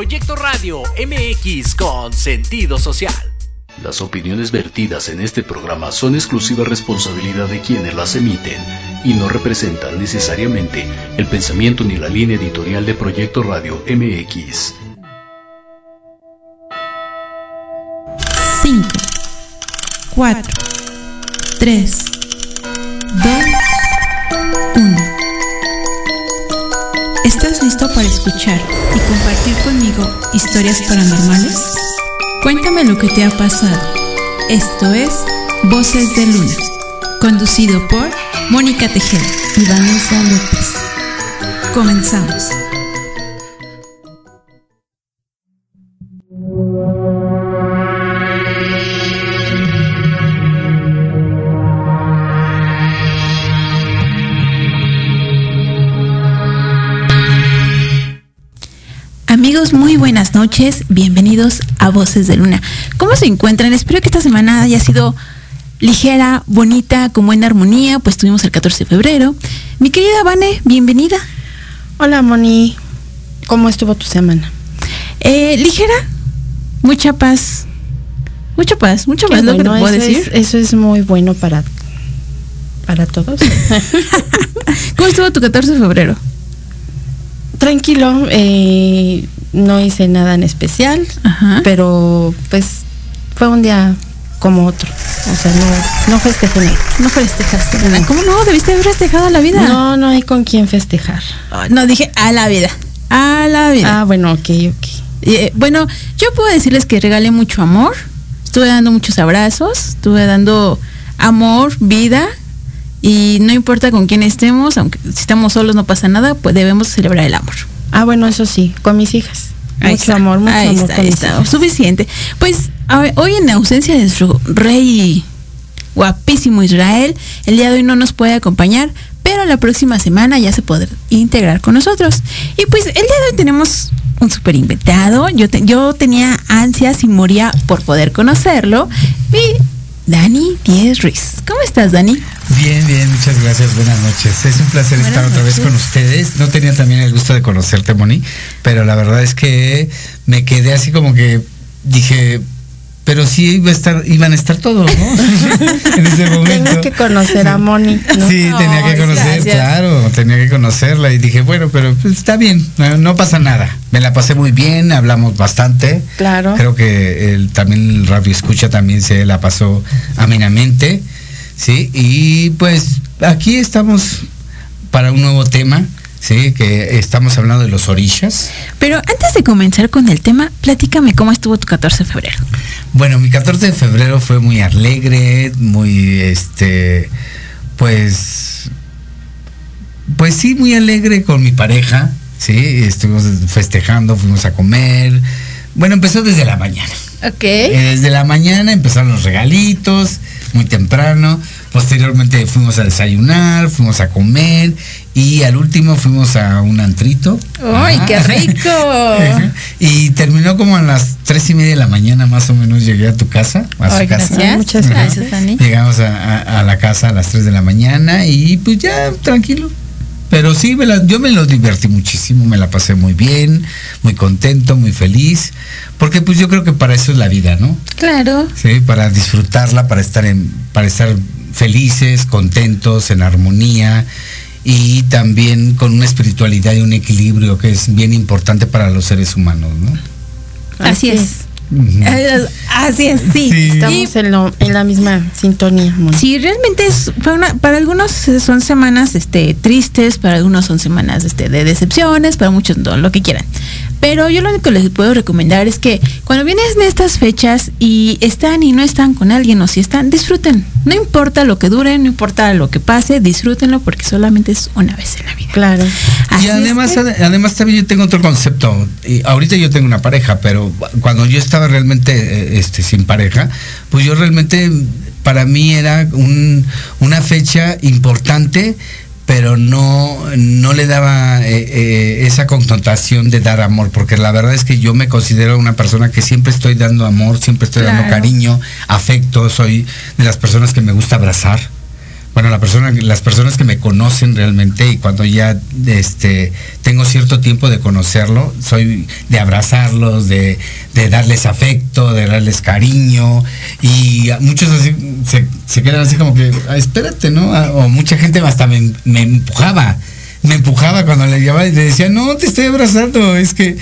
Proyecto Radio MX con sentido social. Las opiniones vertidas en este programa son exclusiva responsabilidad de quienes las emiten y no representan necesariamente el pensamiento ni la línea editorial de Proyecto Radio MX. 5, 4, 3, 2, ¿Estás listo para escuchar y compartir conmigo historias paranormales? Cuéntame lo que te ha pasado. Esto es Voces de Luna, conducido por Mónica Tejeda y Vanessa López. Comenzamos. Noches. Bienvenidos a Voces de Luna. ¿Cómo se encuentran? Espero que esta semana haya sido ligera, bonita, con buena armonía, pues tuvimos el 14 de febrero. Mi querida Vane, bienvenida. Hola Moni, ¿cómo estuvo tu semana? Eh, ligera, mucha paz. Mucha paz, mucha paz, lo que te puedo eso decir. Es, eso es muy bueno para, para todos. ¿Cómo estuvo tu 14 de febrero? Tranquilo, eh, no hice nada en especial, Ajá. pero pues fue un día como otro. O sea, no, no festejé nada. No festejaste. nada. ¿Cómo no? Debiste haber festejado a la vida. No, no hay con quién festejar. No, dije a la vida. A la vida. Ah, bueno, ok, ok. Eh, bueno, yo puedo decirles que regalé mucho amor. Estuve dando muchos abrazos. Estuve dando amor, vida. Y no importa con quién estemos, aunque si estamos solos no pasa nada, pues debemos celebrar el amor. Ah, bueno, eso sí, con mis hijas. Ahí mucho está, amor, mucho ahí amor está, con ahí mis está, hijas. Suficiente. Pues a ver, hoy en ausencia de nuestro rey guapísimo Israel, el día de hoy no nos puede acompañar, pero la próxima semana ya se podrá integrar con nosotros. Y pues el día de hoy tenemos un super invitado. Yo, te- yo tenía ansias y moría por poder conocerlo. Mi Dani Díez Ruiz. ¿Cómo estás, Dani? Bien, bien, muchas gracias, buenas noches. Es un placer Buenas estar otra vez con ustedes. No tenía también el gusto de conocerte, Moni, pero la verdad es que me quedé así como que dije, pero sí iba a estar, iban a estar todos, ¿no? en ese momento. Tengo que conocer a Moni. ¿no? Sí, tenía que conocer, gracias. claro, tenía que conocerla y dije, bueno, pero pues, está bien, no, no pasa nada. Me la pasé muy bien, hablamos bastante. Claro. Creo que el, también el radio escucha también se la pasó amenamente, ¿sí? Y pues aquí estamos para un nuevo tema, ¿sí? Que estamos hablando de los orishas. Pero antes de comenzar con el tema, platícame cómo estuvo tu 14 de febrero. Bueno, mi 14 de febrero fue muy alegre, muy, este, pues, pues sí, muy alegre con mi pareja, sí, estuvimos festejando, fuimos a comer. Bueno, empezó desde la mañana. Ok. Eh, Desde la mañana empezaron los regalitos, muy temprano. Posteriormente fuimos a desayunar, fuimos a comer y al último fuimos a un antrito. ¡Ay, Ajá. qué rico! y terminó como a las tres y media de la mañana más o menos llegué a tu casa, a su casa. Muchas Ajá. gracias, Dani. Llegamos a, a- a la casa a las 3 de la mañana y pues ya tranquilo. Pero sí, me la- yo me lo divertí muchísimo, me la pasé muy bien, muy contento, muy feliz, porque pues yo creo que para eso es la vida, ¿no? Claro. Sí, para disfrutarla, para estar en, para estar felices, contentos, en armonía y también con una espiritualidad y un equilibrio que es bien importante para los seres humanos, ¿no? Así es. Ujú. Eh, Así es, sí. Sí. Y Estamos en, lo- en la misma sintonía. Sí, realmente es, fue una, para algunos son semanas este, tristes, para algunos son semanas este, de decepciones, para muchos no, lo que quieran. Pero yo lo único que les puedo recomendar es que cuando vienen estas fechas y están y no están con alguien o si están, disfruten. No importa lo que dure, no importa lo que pase, disfrútenlo porque solamente es una vez en la vida. Claro. Así y es además, que- además también yo tengo otro concepto. Y ahorita yo tengo una pareja, pero cuando yo estaba realmente eh, este, sin pareja, pues yo realmente para mí era un- una fecha importante, pero no, no le daba eh, eh, esa connotación de dar amor, porque la verdad es que yo me considero una persona que siempre estoy dando amor, siempre estoy dando cariño, afecto, soy de las personas que me gusta abrazar. Bueno, la persona, las personas que me conocen realmente y cuando ya este, tengo cierto tiempo de conocerlo, soy de abrazarlos, de, de darles afecto, de darles cariño y muchos así se, se quedan así como que, "Ah, espérate, ¿no? Ah, O mucha gente hasta me, me empujaba, me empujaba cuando le llevaba y le decía, no, te estoy abrazando, es que...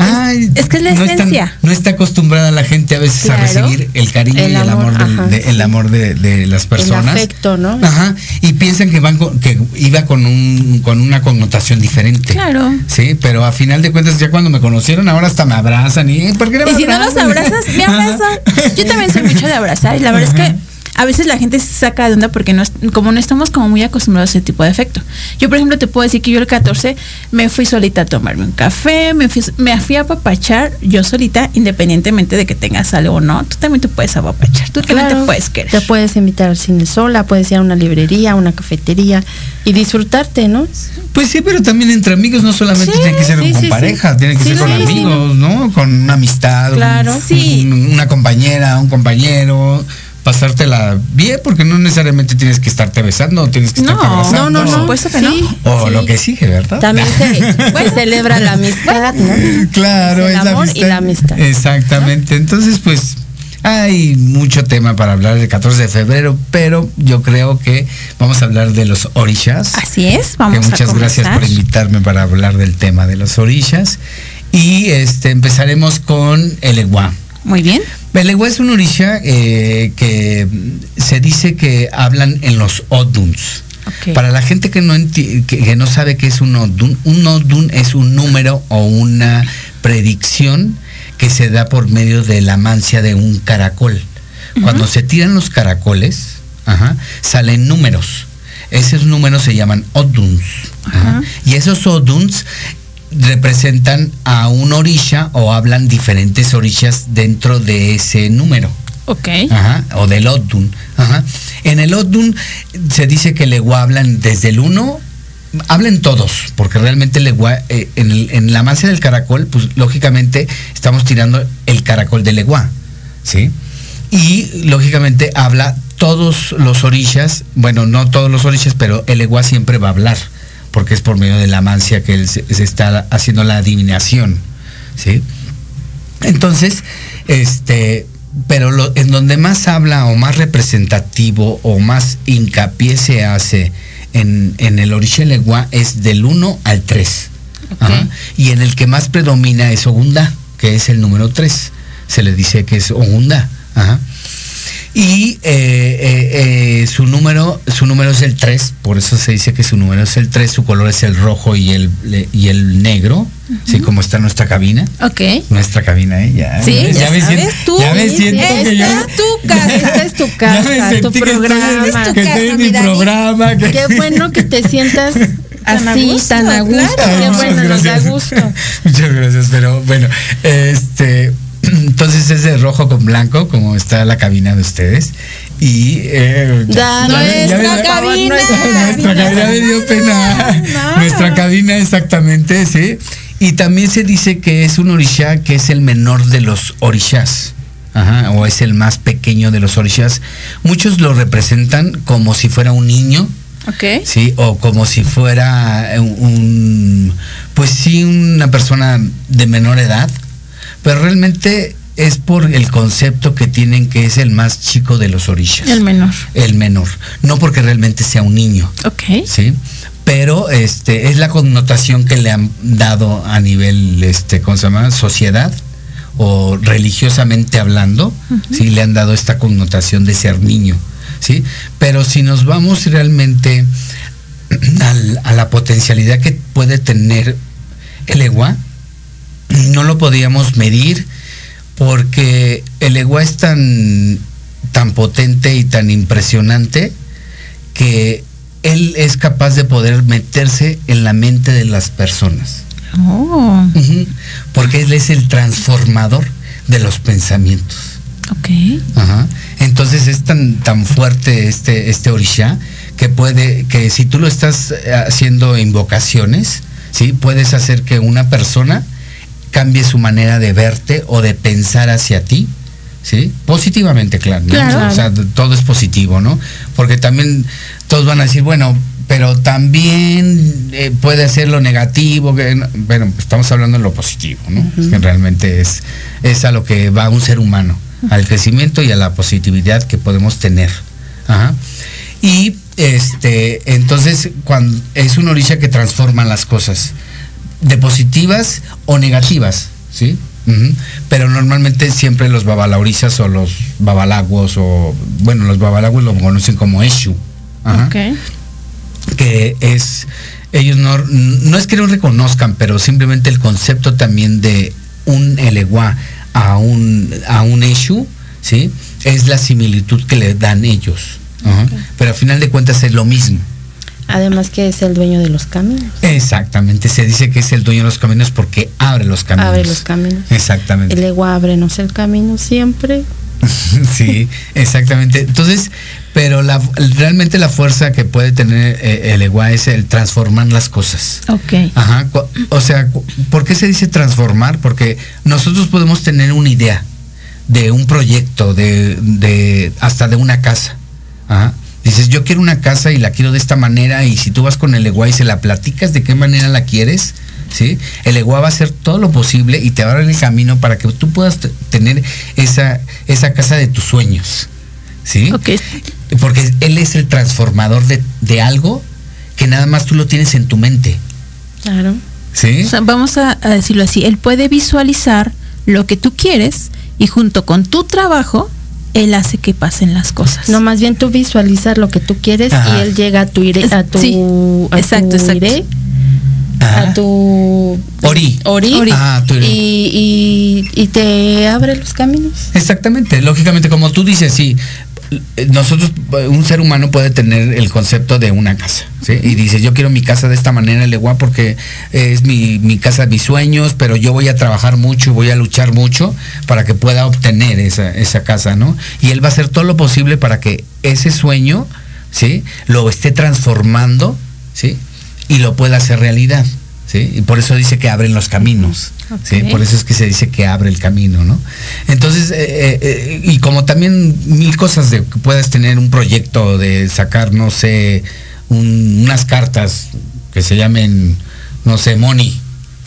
Ay, Es que es la no está- esencia. no está acostumbrada la gente a veces Claro. a recibir el cariño El y el amor, amor, del- ajá, de, el amor de, de las personas. afecto, ¿no? Ajá. Y piensan que van con- que iba con un con una connotación diferente. Claro. Sí, pero a final de cuentas ya cuando me conocieron ahora hasta me abrazan y "Eh, ¿por qué no me Y si no los abrazas?" me abrazan. Yo también soy mucho de abrazar y la verdad es que a veces la gente se saca de onda porque no, es- como no estamos como muy acostumbrados a ese tipo de efecto. Yo, por ejemplo, te puedo decir que yo el 14 me fui solita a tomarme un café, me fui, me fui a apapachar yo solita, independientemente de que tengas algo o no. Tú también te puedes apapachar, tú también te puedes querer. Te puedes invitar al cine sola, puedes ir a una librería, a una cafetería y disfrutarte, ¿no? Pues sí, pero también entre amigos no solamente Sí, tiene que ser sí, con sí, pareja, sí. tiene que Sí, ser con sí, sí. amigos, ¿no? Con una amistad, un- Claro. un- Sí. una compañera, un compañero, pasártela bien, porque no necesariamente tienes que estarte besando, tienes que No, estarte abrazando. No, no, no. Por supuesto que no. O sí. lo que sigue, ¿verdad? También se, celebra la amistad, ¿no? Claro, Es el es la amor y la amistad. Exactamente. Entonces, pues hay mucho tema para hablar del 14 de febrero, pero yo creo que vamos a hablar de los orishas. Así es, vamos que a muchas gracias por invitarme para hablar del tema de los orishas. Y este empezaremos con el eguá. Muy bien. El eguá es un orisha eh, que se dice que hablan en los oduns. Para la gente que no, enti- que, que no sabe qué es un odun, un odun es un número o una predicción que se da por medio de la mancia de un caracol. Cuando se tiran los caracoles, ajá, salen números. Esos números se llaman oduns. ajá. Ajá. Y esos oduns representan a un orisha o hablan diferentes orishas dentro de ese número. Ok. Ajá, o del Odun. Ajá. En el Odun se dice que el Eguá hablan desde el 1, hablen todos, porque realmente el Eguá, eh, en, el- en la mancia del caracol, pues lógicamente estamos tirando el caracol del Eguá, ¿sí? Y lógicamente habla todos los orishas, bueno, no todos los orishas, pero el Eguá siempre va a hablar, porque es por medio de la mancia que él se, se está haciendo la adivinación, ¿sí? Entonces, este, pero lo, en donde más habla o más representativo o más hincapié se hace en, en el Orisha Legua es del 1 al 3. Ok. Y en el que más predomina es Ogunda, que es el número 3. Se le dice que es Ogunda. Ajá. Y eh, eh, eh, su número, su número es el 3, por eso se dice que su número es el 3, su color es el rojo y el, y el negro, así como está nuestra cabina. Ok. Nuestra cabina, ¿eh? Ya, Sí, ya me sabes siento- tú, ya me sí, siento sí. que yo- Esta es tu casa, esta es tu Ya casa, me tu sentí que estoy en- programa. que estoy en mi programa. que- Qué bueno que te sientas Tan a así, gusto, tan a gusto. claro. Qué bueno, muchas nos da gracias. gusto. Muchas gracias, pero bueno, este, entonces es de rojo con blanco, como está la cabina de ustedes. Y eh, ya- nuestra ya- cabina. Nuestra cabina me dio pena. No. Nuestra cabina, exactamente, sí. Y también se dice que es un orisha que es el menor de los orishas. Ajá, o es el más pequeño de los orishas. Muchos lo representan como si fuera un niño, Ok. sí, o como si fuera un, un- pues sí, una persona de menor edad, pero realmente es por el concepto que tienen que es el más chico de los orishas. El menor. El menor, no porque realmente sea un niño, Ok. ¿sí? Pero este es la connotación que le han dado a nivel este ¿cómo se llama? sociedad o religiosamente hablando, sí le han dado esta connotación de ser niño, ¿sí? Pero si nos vamos realmente al- a la potencialidad que puede tener el egua, no lo podíamos medir porque el egua es tan, tan potente y tan impresionante que él es capaz de poder meterse en la mente de las personas. Oh. Porque él es el transformador de los pensamientos. Ok. Ajá. Entonces es tan, tan fuerte este, este orisha que puede, que si tú lo estás eh, haciendo invocaciones, ¿sí? puedes hacer que una persona cambie su manera de verte o de pensar hacia ti, ¿sí? Positivamente, claro. ¿no? Claro. O sea, todo es positivo, ¿no? Porque también todos van a decir, bueno, pero también eh, puede ser lo negativo, que, bueno, estamos hablando de lo positivo, ¿no? Que realmente es, es a lo que va un ser humano, al crecimiento y a la positividad que podemos tener. Ajá. Y este, entonces, cuando es una orilla que transforma las cosas, de positivas o negativas, ¿sí? Pero normalmente siempre los babalaurizas o los babalagos o, bueno, los babalagos lo conocen como Eshu. Ajá Ok. que es ellos no, no es que no reconozcan, pero simplemente el concepto también de un eleguá a un a un eshu, ¿sí? Es la similitud que le dan ellos. Ajá. Pero al final de cuentas es lo mismo. Además que es el dueño de los caminos. Exactamente, se dice que es el dueño de los caminos porque abre los caminos. Abre los caminos. Exactamente. El ego ábrenos el camino siempre. sí, exactamente. Entonces, pero la, realmente la fuerza que puede tener eh, el ego es el transformar las cosas. Ok. Ajá, o sea, ¿por qué se dice transformar? Porque nosotros podemos tener una idea de un proyecto, de, de hasta de una casa. Ajá. Dices, yo quiero una casa y la quiero de esta manera y si tú vas con el EGUA y se la platicas de qué manera la quieres, ¿sí? El EGUA va a hacer todo lo posible y te va a abrir el camino para que tú puedas tener esa, esa casa de tus sueños, ¿sí? Porque él es el transformador de, de algo que nada más tú lo tienes en tu mente, Claro. ¿sí? O sea, vamos a, a decirlo así, él puede visualizar lo que tú quieres y junto con tu trabajo, él hace que pasen las cosas. No, más bien tú visualizas lo que tú quieres Ajá. y él llega a tu ire, a tu, Sí, a exacto, tu exacto. ire, a tu Ori. ori, Ori. Ah, tu ire. y, y, y te abre los caminos. Exactamente, lógicamente, como tú dices, sí, nosotros, un ser humano puede tener el concepto de una casa, ¿sí? Y dice, yo quiero mi casa de esta manera, el igual porque es mi, mi casa de mis sueños, pero yo voy a trabajar mucho y voy a luchar mucho para que pueda obtener esa, esa casa, ¿no? Y él va a hacer todo lo posible para que ese sueño, ¿sí? Lo esté transformando, ¿sí? Y lo pueda hacer realidad, ¿sí? Y por eso dice que abren los caminos, ¿sí? Por eso es que se dice que abre el camino, ¿no? Entonces, eh, eh, y como también mil cosas de que puedas tener un proyecto de sacar, no sé, un- unas cartas que se llamen, no sé, money,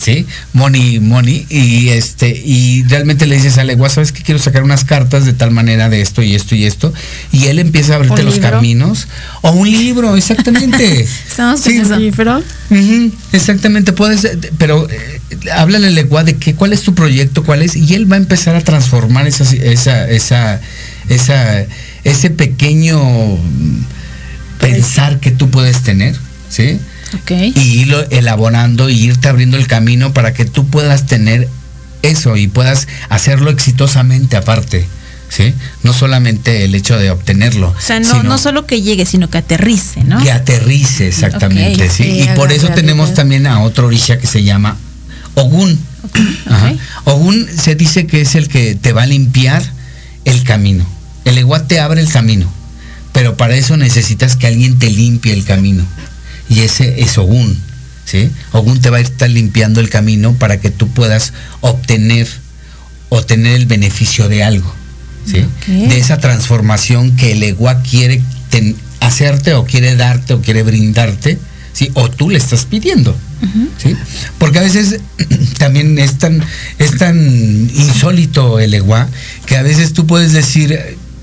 ¿sí? Money, money, y este, y realmente le dices a Legua, ¿sabes que quiero sacar unas cartas de tal manera de esto y esto y esto? Y él empieza a abrirte ¿Un los libro? caminos. O un libro, exactamente. Estamos Sí. ¿Libro? Exactamente, puedes, eh, pero eh, háblale al Legua de que, cuál es tu proyecto, cuál es, y él va a empezar a transformar esa, esa, esa, esa, ese pequeño mm, pensar que tú puedes tener, ¿sí? Y irlo elaborando y irte abriendo el camino para que tú puedas tener eso y puedas hacerlo exitosamente aparte, ¿sí? No solamente el hecho de obtenerlo. O sea, no, sino- no solo que llegue, sino que aterrice, ¿no? que aterrice exactamente, sí. y por eso realidad. tenemos también a otro orisha que se llama Ogún. Ajá. Ogún se dice que es el que te va a limpiar el camino. El Eguá te abre el camino, pero para eso necesitas que alguien te limpie el camino. Y ese es Ogún, ¿sí? Ogún te va a estar limpiando el camino para que tú puedas obtener, obtener el beneficio de algo, ¿sí? De esa transformación que el Eguá quiere ten- hacerte o quiere darte o quiere brindarte, ¿sí? O tú le estás pidiendo. ¿sí? Porque a veces también es tan, es tan insólito el EGUA que a veces tú puedes decir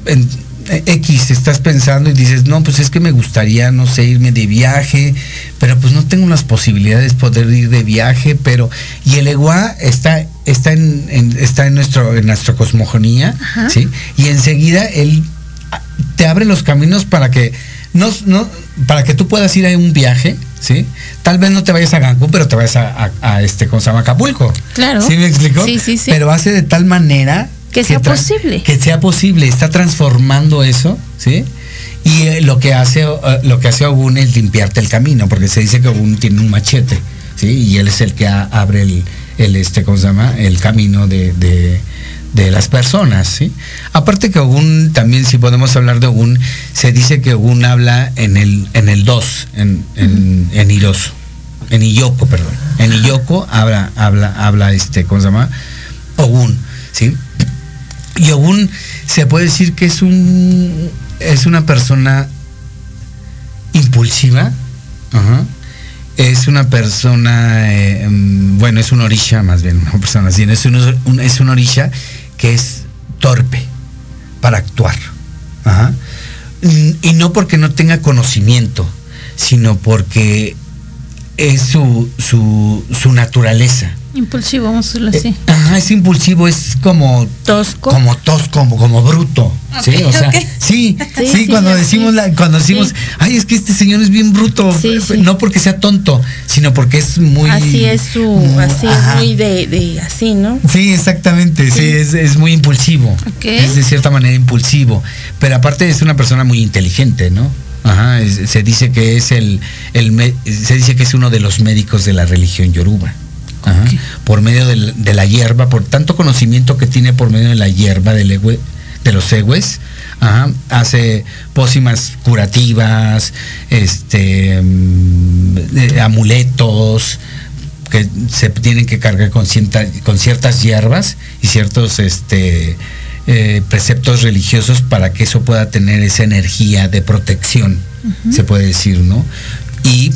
en, eh, X, estás pensando y dices, no, pues es que me gustaría, no sé, irme de viaje, pero pues no tengo las posibilidades de poder ir de viaje, pero, y el EGUA está, está en, en- está en nuestro, en nuestra cosmogonía, ¿sí? Y enseguida él te abre los caminos para que no, no para que tú puedas ir a un viaje, ¿sí? Tal vez no te vayas a Cancún, pero te vayas a, a- a este, ¿cómo se llama? Acapulco. Claro. ¿Sí me explicó? Sí, sí, sí. Pero hace de tal manera Que sea posible. Que sea posible, está transformando eso, ¿sí? Y eh, lo que hace eh, lo que hace Ogún es limpiarte el camino, porque se dice que Ogún tiene un machete, ¿sí? Y él es el que a- abre el, el este, ¿cómo se llama? El camino de, de, de las personas, ¿sí? Aparte que Ogún, también si podemos hablar de Ogún, se dice que Ogún habla en el, en el 2, en, en, en en Iyoko, perdón. En Iyoko habla, habla, habla este, ¿cómo se llama? Ogún, ¿sí? Y aún se puede decir que es un es una persona impulsiva. Es una persona, eh, mm, bueno, es una orisha más bien, una persona así. Es una, un- es orisha que es torpe para actuar. Y no porque no tenga conocimiento, sino porque es su, su, su naturaleza. Impulsivo, vamos a decirlo así. Eh, Ajá, es impulsivo, es como Tosco. como tosco, como, como bruto. sí, Ok, o sea, sí, sí, Sí, sí, cuando decimos sí. la- cuando decimos, Sí. ay, es que este señor es bien bruto, Sí, sí. no porque sea tonto, sino porque es muy así es su, muy- así es muy de, de así, ¿no? Sí, exactamente, sí, Sí. es, es muy impulsivo. Es de cierta manera impulsivo. Pero aparte es una persona muy inteligente, ¿no? Ajá, es- se dice que es el, el se dice que es uno de los médicos de la religión yoruba. Ajá. Por medio de, la hierba, por tanto conocimiento que tiene por medio de la hierba del de los egües, ajá, hace pócimas curativas, este mm, eh, amuletos, que se tienen que cargar con ciertas hierbas y ciertos este, eh, preceptos religiosos para que eso pueda tener esa energía de protección, se puede decir, ¿no? Y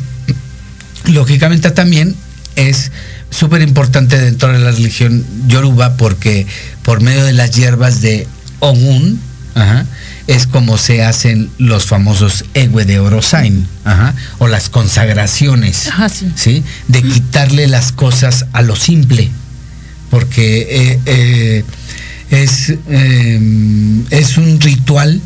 lógicamente también es súper importante dentro de la religión yoruba porque por medio de las hierbas de Ogun, ajá, es como se hacen los famosos Ewe de Orosain, ajá, o las consagraciones. Ajá, sí. ¿sí? De quitarle las cosas a lo simple. Porque eh, eh, es, eh, es un ritual,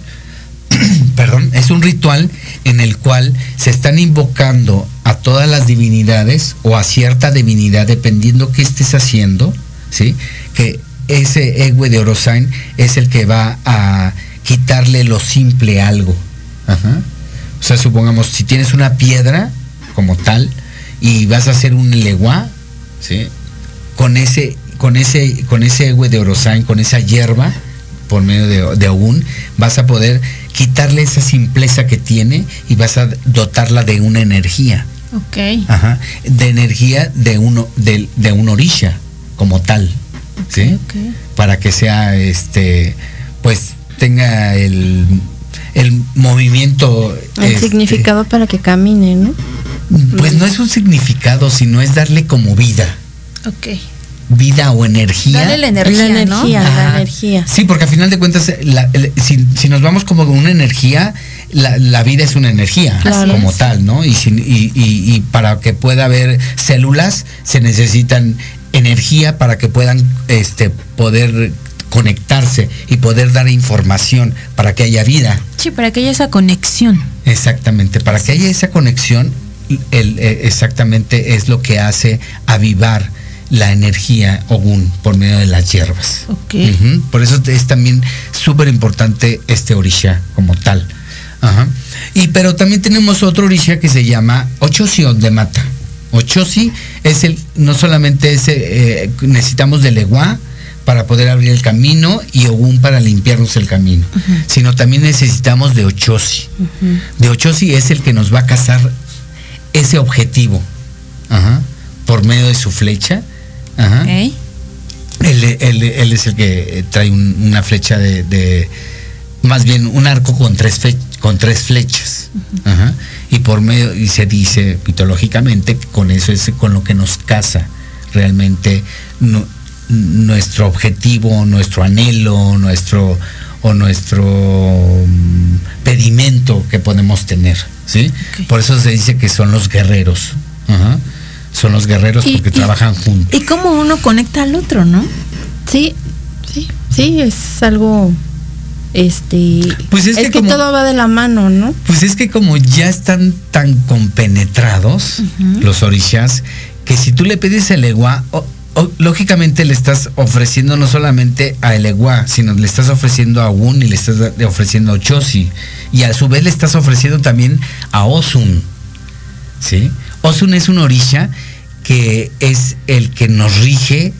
perdón, es un ritual en el cual se están invocando a todas las divinidades o a cierta divinidad, dependiendo qué estés haciendo, ¿sí? Que ese Ewe de Orosain es el que va a quitarle lo simple a algo. Ajá. O sea, supongamos, si tienes una piedra como tal y vas a hacer un leguá, ¿sí? Con ese, con ese, con ese Ewe de Orosain, con esa hierba, por medio de, de Ogún, vas a poder quitarle esa simpleza que tiene y vas a dotarla de una energía. Ok. Ajá, de energía de uno de, de un orisha como tal, ¿sí? ok. Para que sea este pues tenga el el movimiento El este, significado para que camine, ¿no? pues no es un significado, sino es darle como vida, Ok. Vida o energía. Dale la energía, la ¿no? energía, la Ajá. energía. Sí, porque a final de cuentas, la- el- si, si nos vamos como con una energía, la, la vida es una energía Claro. como es. tal, ¿no? Y, sin- y, y- y para que pueda haber células se necesitan energía para que puedan este, poder conectarse y poder dar información para que haya vida. Sí, para que haya esa conexión. Exactamente, para que haya esa conexión, el, eh, exactamente es lo que hace avivar la energía Ogun por medio de las hierbas. Por eso es también súper importante este orisha como tal. Ajá. Y pero también tenemos otro orisha que se llama Ochosi de Mata. Ochosi es el, no solamente ese, eh, necesitamos de Leguá para poder abrir el camino y Ogún para limpiarnos el camino, sino también necesitamos de Ochosi. De Ochosi es el que nos va a cazar ese objetivo, ajá, por medio de su flecha. Ajá. Él, él- él es el que trae un- una flecha de, de- más bien un arco con tres, fe- con tres flechas. Ajá. Y por medio, y se dice mitológicamente que con eso es con lo que nos casa realmente nu- nuestro objetivo, nuestro anhelo, nuestro o nuestro mm, pedimento que podemos tener. ¿sí? Por eso se dice que son los guerreros. Ajá. Son los guerreros Y- porque y- trabajan juntos. Y cómo uno conecta al otro, ¿no? Sí, sí, sí, es algo, este, Pues es que como- todo va de la mano, ¿no? Pues es que como ya están tan compenetrados los orishas, que si tú le pides el egua, o- o- lógicamente le estás ofreciendo no solamente a el egua, sino le estás ofreciendo a Un y le estás ofreciendo a Ochosi. Y a su vez le estás ofreciendo también a Osun. ¿Sí? Osun es un orisha que es el que nos rige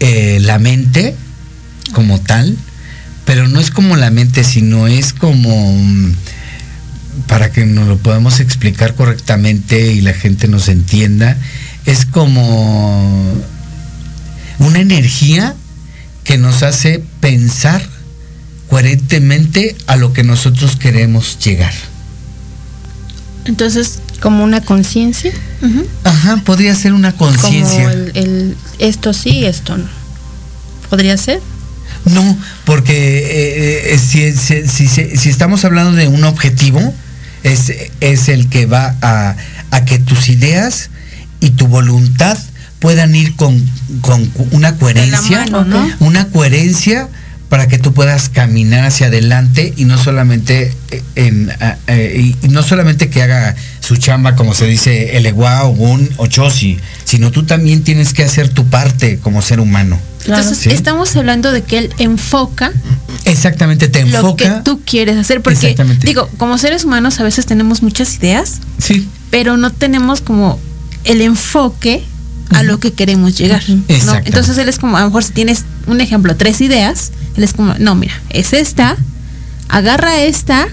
eh, la mente como tal, pero no es como la mente, sino es como mm, para que nos lo podamos explicar correctamente y la gente nos entienda, es como una energía que nos hace pensar coherentemente a lo que nosotros queremos llegar. Entonces, Como una conciencia. Ajá, podría ser una Como conciencia. el, el esto sí, esto no. ¿Podría ser? No, porque eh, eh, si, si- si- si- si estamos hablando de un objetivo, es, es el que va a, a que tus ideas y tu voluntad puedan ir con, con una coherencia, mano, ¿no? una coherencia para que tú puedas caminar hacia adelante y no solamente eh, en ah, eh, y- no solamente que haga su chamba como se dice el o Chosi, sino tú también tienes que hacer tu parte como ser humano. entonces Sí. estamos hablando de que él enfoca Exactamente, te lo que enfoca. tú quieres hacer. Porque, digo, como seres humanos a veces tenemos muchas ideas, Sí, pero no tenemos como el enfoque a lo que queremos llegar. ¿no? Entonces él es como, a lo mejor si tienes un ejemplo, tres ideas, él es como, no, mira, es esta, agarra esta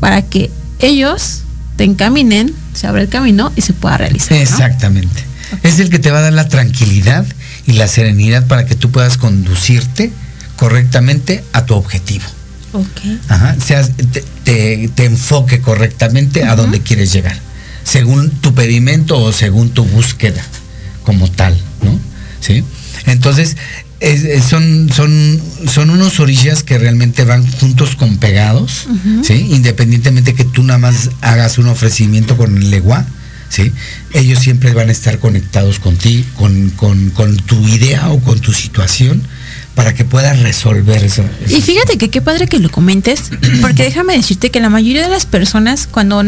para que ellos te encaminen, se abra el camino y se pueda realizar. ¿no? exactamente. Es el que te va a dar la tranquilidad y la serenidad para que tú puedas conducirte correctamente a tu objetivo. Ok. Ajá, seas, te, te- te enfoque correctamente a donde quieres llegar, según tu pedimento o según tu búsqueda como tal, ¿no? ¿Sí? Entonces, es- es- son, son, son unos orillas que realmente van juntos con pegados, ¿sí? Independientemente que tú nada más hagas un ofrecimiento con el legua, ¿sí? Ellos siempre van a estar conectados contigo, con, con, con tu idea o con tu situación para que puedas resolver eso. Y fíjate que qué padre que lo comentes, porque déjame decirte que la mayoría de las personas cuando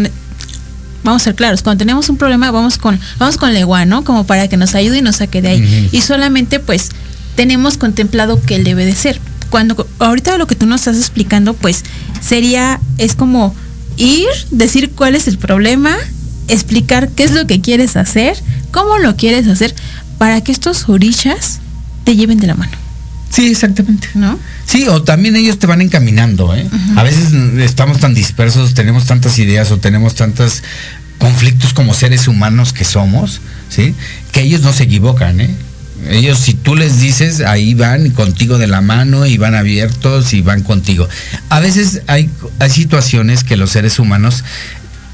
vamos a ser claros, cuando tenemos un problema vamos con vamos con legua, ¿no? Como para que nos ayude y nos saque de ahí. Y solamente pues tenemos contemplado que él debe de ser. Cuando ahorita lo que tú nos estás explicando pues sería es como ir, decir cuál es el problema, explicar qué es lo que quieres hacer, cómo lo quieres hacer para que estos orishas te lleven de la mano, Sí, exactamente. ¿no? Sí, o también ellos te van encaminando, ¿eh? A veces estamos tan dispersos, tenemos tantas ideas o tenemos tantos conflictos como seres humanos que somos, ¿sí? Que ellos no se equivocan, ¿eh? Ellos, si tú les dices, ahí van contigo de la mano y van abiertos y van contigo. A veces hay, hay situaciones que los seres humanos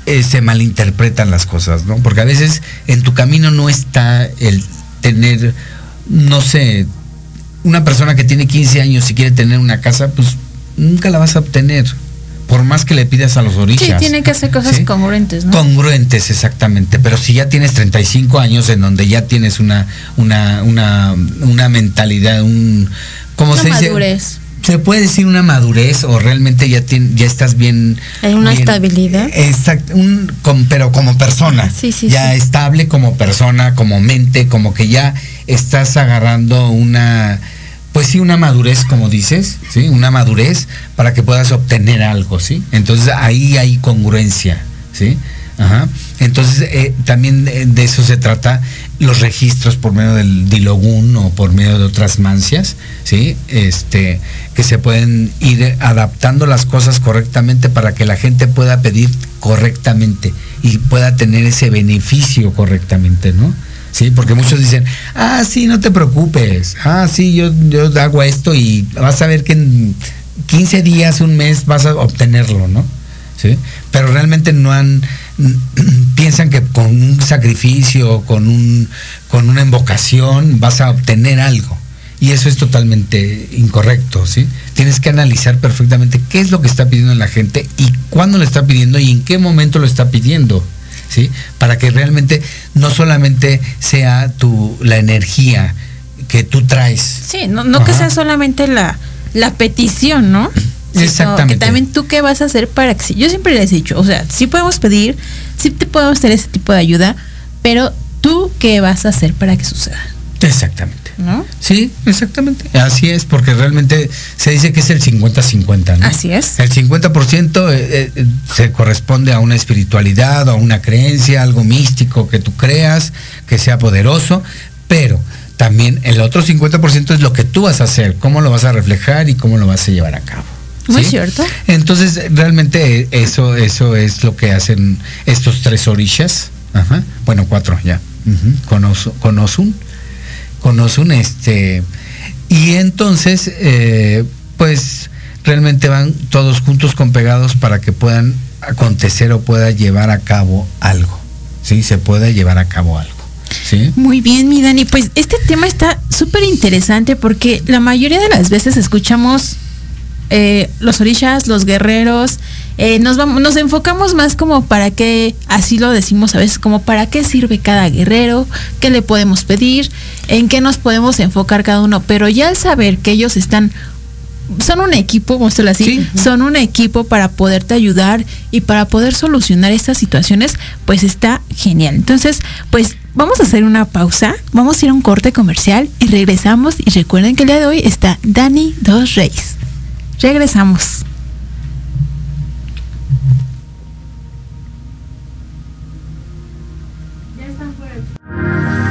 eh, se malinterpretan las cosas, ¿no? Porque a veces en tu camino no está el tener, no sé, una persona que tiene 15 años y quiere tener una casa, pues nunca la vas a obtener. Por más que le pidas a los Sí, orillas. tiene que hacer cosas ¿Sí? congruentes, ¿no? Congruentes, exactamente. Pero si ya tienes 35 años en donde ya tienes una, una, una, una mentalidad, un. ¿Cómo Una se dice? madurez. Se puede decir una madurez o realmente ya, ya estás bien. Hay una bien- estabilidad. Exacto, un, pero como persona. Sí, sí, ya sí. estable como persona, como mente, como que ya estás agarrando una, pues sí, una madurez, como dices, ¿sí? Una madurez para que puedas obtener algo, ¿sí? Entonces ahí hay congruencia, ¿sí? Ajá. Entonces eh, también de, de eso se trata los registros por medio del dilogún o por medio de otras mancias, ¿sí? Este, que se pueden ir adaptando las cosas correctamente para que la gente pueda pedir correctamente y pueda tener ese beneficio correctamente, ¿no? Sí, porque muchos dicen, ah, sí, no te preocupes, ah, sí, yo, yo hago esto y vas a ver que en 15 días, un mes vas a obtenerlo, ¿no? ¿Sí? Pero realmente no han, piensan que con un sacrificio, con, un, con una invocación, vas a obtener algo. Y eso es totalmente incorrecto, ¿sí? Tienes que analizar perfectamente qué es lo que está pidiendo la gente y cuándo lo está pidiendo y en qué momento lo está pidiendo. ¿Sí? Para que realmente no solamente sea tu la energía que tú traes. Sí, no, no que sea solamente la, la petición, ¿no? Sino Exactamente. Que también tú qué vas a hacer para que... Yo siempre les he dicho, o sea, sí podemos pedir, sí te podemos tener ese tipo de ayuda, pero tú qué vas a hacer para que suceda, Exactamente. ¿no? Sí, exactamente. Así es, porque realmente se dice que es el 50-50, ¿no? Así es. El 50% eh, eh, se corresponde a una espiritualidad, a una creencia, algo místico que tú creas, que sea poderoso, pero también el otro 50% es lo que tú vas a hacer, cómo lo vas a reflejar y cómo lo vas a llevar a cabo. Muy cierto. Entonces, realmente eh, eso, eso es lo que hacen estos tres orishas. Ajá. Bueno, cuatro ya. Con, Osu- con Osun. Con Osun, este. Y entonces, eh, pues realmente van todos juntos con pegados para que puedan acontecer o pueda llevar a cabo algo. Sí, se pueda llevar a cabo algo. ¿Sí? Muy bien, mi Dani. Pues este tema está súper interesante porque la mayoría de las veces escuchamos eh, los orishas, los guerreros, eh, nos, vamos, nos enfocamos más como para qué, así lo decimos a veces, como para qué sirve cada guerrero, qué le podemos pedir, en qué nos podemos enfocar cada uno. Pero ya al saber que ellos están son un equipo, vamos a así, Sí. son un equipo para poderte ayudar y para poder solucionar estas situaciones, pues está genial. Entonces, pues vamos a hacer una pausa, vamos a ir a un corte comercial y regresamos. Y recuerden que el día de hoy está Dani Dos Reyes. Regresamos. En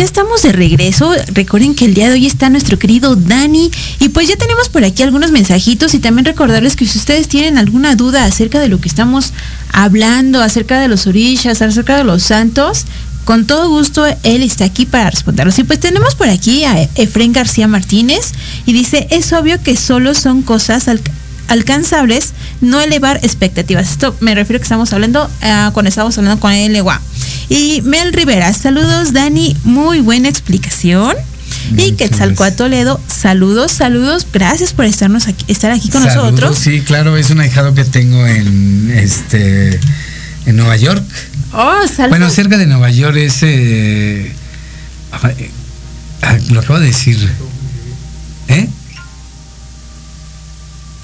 ya estamos de regreso. Recuerden que el día de hoy está nuestro querido Dani. Y pues ya tenemos por aquí algunos mensajitos y también recordarles que si ustedes tienen alguna duda acerca de lo que estamos hablando, acerca de los orillas, acerca de los santos, con todo gusto él está aquí para responderlos. Y pues tenemos por aquí a Efren García Martínez y dice, es obvio que solo son cosas alcanzables, no elevar expectativas. Esto me refiero que estamos hablando uh, cuando estamos hablando con el EWA. Y Mel Rivera, saludos Dani, muy buena explicación. Y Quetzalcoatl Toledo, saludos, saludos, gracias por estarnos aquí, estar aquí con saludos, nosotros. Sí, claro, es un ahijado que tengo en este en Nueva York. Oh, saludos. Bueno, cerca de Nueva York es eh, lo acabo de decir. ¿Eh?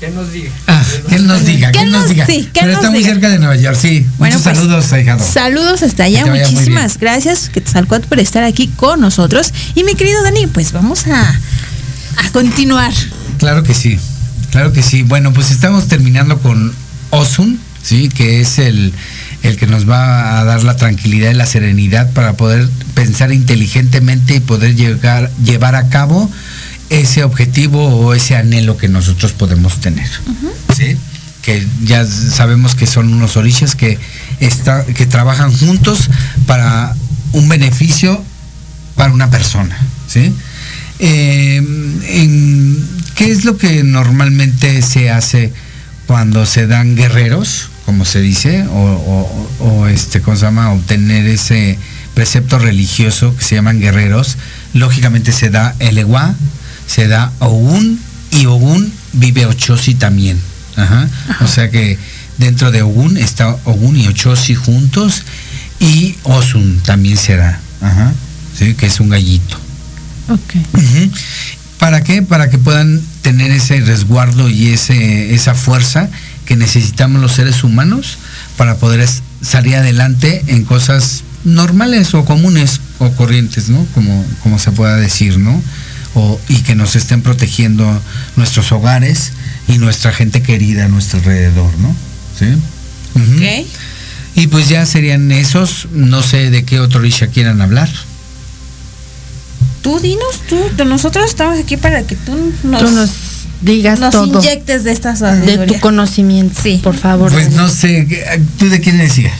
Que nos diga. Ah, que él nos diga, que él nos diga. Sí, Pero está muy cerca de Nueva York, sí. Bueno, Muchos pues, saludos, ahijado. Saludos hasta allá, muchísimas gracias, Quetzalcoatl, por estar aquí con nosotros. Y mi querido Dani, pues vamos a, a continuar. Claro que sí, claro que sí. Bueno, pues estamos terminando con Osun, ¿sí? Que es el, el que nos va a dar la tranquilidad y la serenidad para poder pensar inteligentemente y poder llegar, llevar a cabo ese objetivo o ese anhelo que nosotros podemos tener. ¿sí? Que ya sabemos que son unos orillas que, está, que trabajan juntos para un beneficio para una persona. ¿sí? Eh, en, ¿Qué es lo que normalmente se hace cuando se dan guerreros, como se dice, o, o, o este, ¿cómo se llama? Obtener ese precepto religioso que se llaman guerreros? Lógicamente se da el eguá, se da Ogun y Ogun vive Ochosi también. Ajá. O sea que dentro de Ogun está Ogun y Ochosi juntos y Osun también se da. Ajá. ¿Sí? Que es un gallito. Okay. ¿Para qué? Para que puedan tener ese resguardo y ese, esa fuerza que necesitamos los seres humanos para poder salir adelante en cosas normales o comunes o corrientes, ¿no? Como, como se pueda decir, ¿no? O, y que nos estén protegiendo nuestros hogares y nuestra gente querida a nuestro alrededor, ¿no? ¿Sí? Uh -huh. Okay. Y pues ya serían esos, no sé de qué otro Risha quieran hablar. Tú dinos, tú, nosotros estamos aquí para que tú nos, tú nos digas nos todo. inyectes de estas De tu conocimiento, sí. por favor. Pues no sé, ¿tú de quién decías?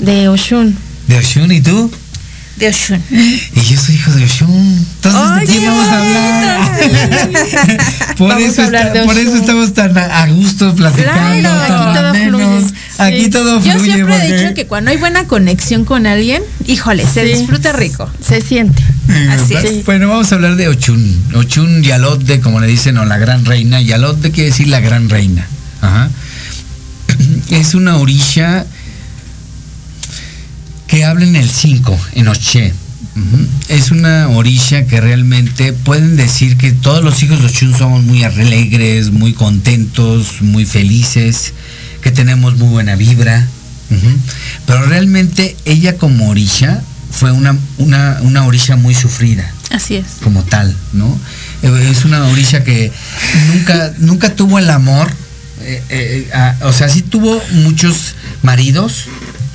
De Oshun. ¿De Oshun y tú? De Oshun. Y yo soy hijo de Oshun. Entonces, ¿de qué vamos a hablar? por Vamos eso a hablar está, de por eso estamos tan a, gusto platicando, Claro, tan aquí todo fluye. Aquí Sí. Yo siempre he dicho que cuando hay buena conexión con alguien, híjole, se Sí. disfruta rico. Se siente. Así Bueno, es. Bueno, vamos a hablar de Ochun. Ochun Yalodde, como le dicen, o la gran reina. Yalodde quiere decir la gran reina. Ajá. Es una orisha que habla en el 5, en Oche. Es una orisha que realmente pueden decir que todos los hijos de Ochun somos muy alegres, muy contentos, muy felices, que tenemos muy buena vibra. Pero realmente ella como orisha fue una, una, una orisha muy sufrida Así es. como tal, ¿no? Eh, Es una orisha que nunca, nunca tuvo el amor, eh, eh, o sea, sí tuvo muchos maridos,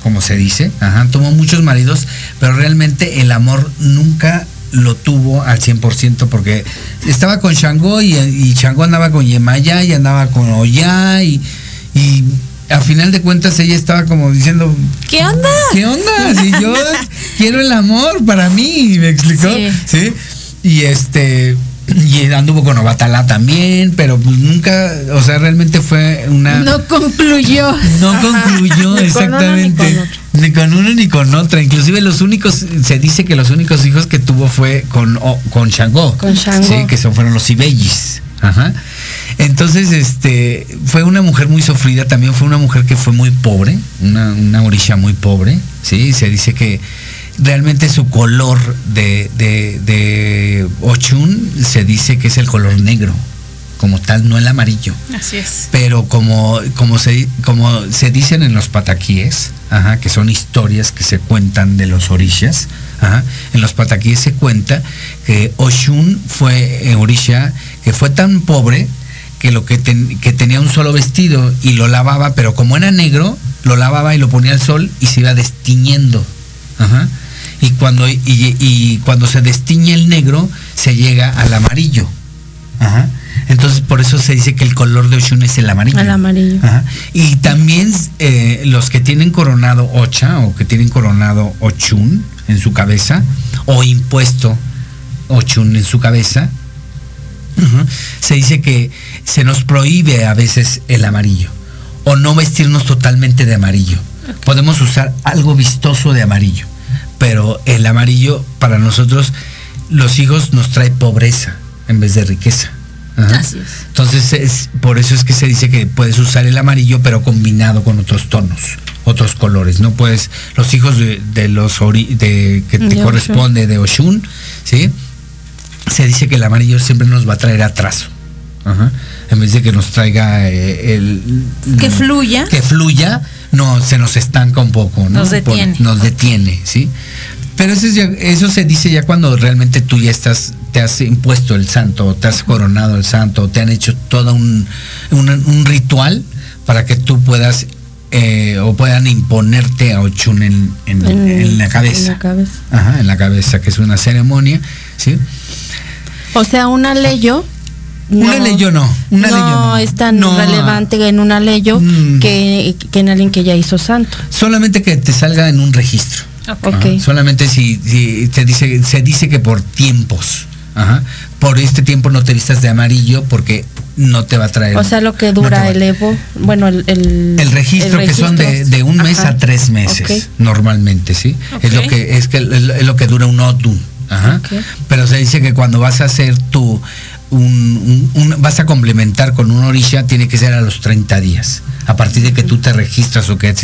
como se dice, ajá, tuvo muchos maridos, pero realmente el amor nunca lo tuvo al 100% porque estaba con Shango y, y Shango andaba con Yemaya y andaba con Oya y, y a final de cuentas ella estaba como diciendo, ¿Qué onda? ¿qué onda? Si yo quiero el amor para mí, me explicó, Sí. ¿sí? Y este y anduvo con Obatala también, pero pues nunca, o sea, realmente fue una No concluyó. no concluyó Ni con uno ni exactamente con ni con uno ni con otra. Inclusive los únicos, se dice que los únicos hijos que tuvo fue con, con Shango. Con Shango. Sí, que son, fueron los Ibellis. Ajá. Entonces, este, fue una mujer muy sufrida, también fue una mujer que fue muy pobre, una, una orisha muy pobre, sí, se dice que realmente su color de, de, de Ochun se dice que es el color negro, como tal, no el amarillo Así es. pero como, como, se, como se dicen en los pataquíes, ajá, que son historias que se cuentan de los orishas, ajá, en los pataquíes se cuenta que Oshun fue eh, orisha que fue tan pobre que lo que, ten- que tenía un solo vestido y lo lavaba, pero como era negro, lo lavaba y lo ponía al sol y se iba destiñendo. Ajá. Y cuando, y, y cuando se destiñe el negro, se llega al amarillo. Ajá. Entonces, por eso se dice que el color de Oshun es el amarillo. El amarillo. Ajá. Y también eh, los que tienen coronado Ocha o que tienen coronado Ochun en su cabeza, o impuesto Ochun en su cabeza, se dice que se nos prohíbe a veces el amarillo o no vestirnos totalmente de amarillo. Podemos usar algo vistoso de amarillo, pero el amarillo para nosotros, los hijos, nos trae pobreza en vez de riqueza. Ajá. Así es. Entonces, es, por eso es que se dice que puedes usar el amarillo, pero combinado con otros tonos, otros colores. No puedes, los hijos de, de los ori- de, que te De Oshun. corresponde de Oshun, ¿sí? Se dice que el amarillo siempre nos va a traer atraso. Ajá. En vez de que nos traiga eh, el. Que fluya. Que fluya, no, se nos estanca un poco, ¿no? Nos detiene. Por- nos detiene, ¿sí? Pero eso, es ya- eso se dice ya cuando realmente tú ya estás, te has impuesto el santo, o te has coronado el santo, o te han hecho todo un, un, un ritual para que tú puedas eh, o puedan imponerte a Ochun en, en- En- en la cabeza. en la cabeza. Ajá, en la cabeza, que es una ceremonia, ¿sí? O sea, una leyo. Una leyo no, una no leyo no. es tan No. relevante en una leyo Mm. que, que en alguien que ya hizo santo. Solamente que te salga en un registro. Ok. Ajá, Solamente si, si te dice, se dice que por tiempos. Ajá. Por este tiempo no te vistas de amarillo porque no te va a traer. O sea, lo que no dura va- el Evo, bueno, el, el, El registro, que son de, de un mes Ajá. a tres meses, normalmente, ¿sí? Es lo que es que es lo que dura un odun. Ajá. Pero se dice que cuando vas a hacer tu un, un- un- vas a complementar con un orisha tiene que ser a los 30 días. A partir de que tú te registras o que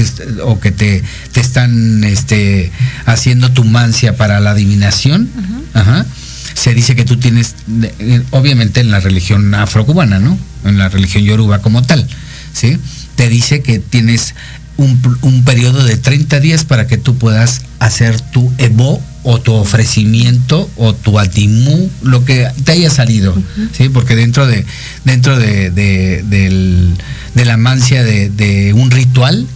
o que te, te están este haciendo tu mancia para la adivinación, ajá, se dice que tú tienes eh, obviamente en la religión afrocubana, ¿no? En la religión yoruba como tal, ¿sí? Te dice que tienes un, un periodo de 30 días para que tú puedas hacer tu evo o tu ofrecimiento o tu atimú, lo que te haya salido, ¿sí? Porque dentro de dentro de, de- del- de la mancia de, de un ritual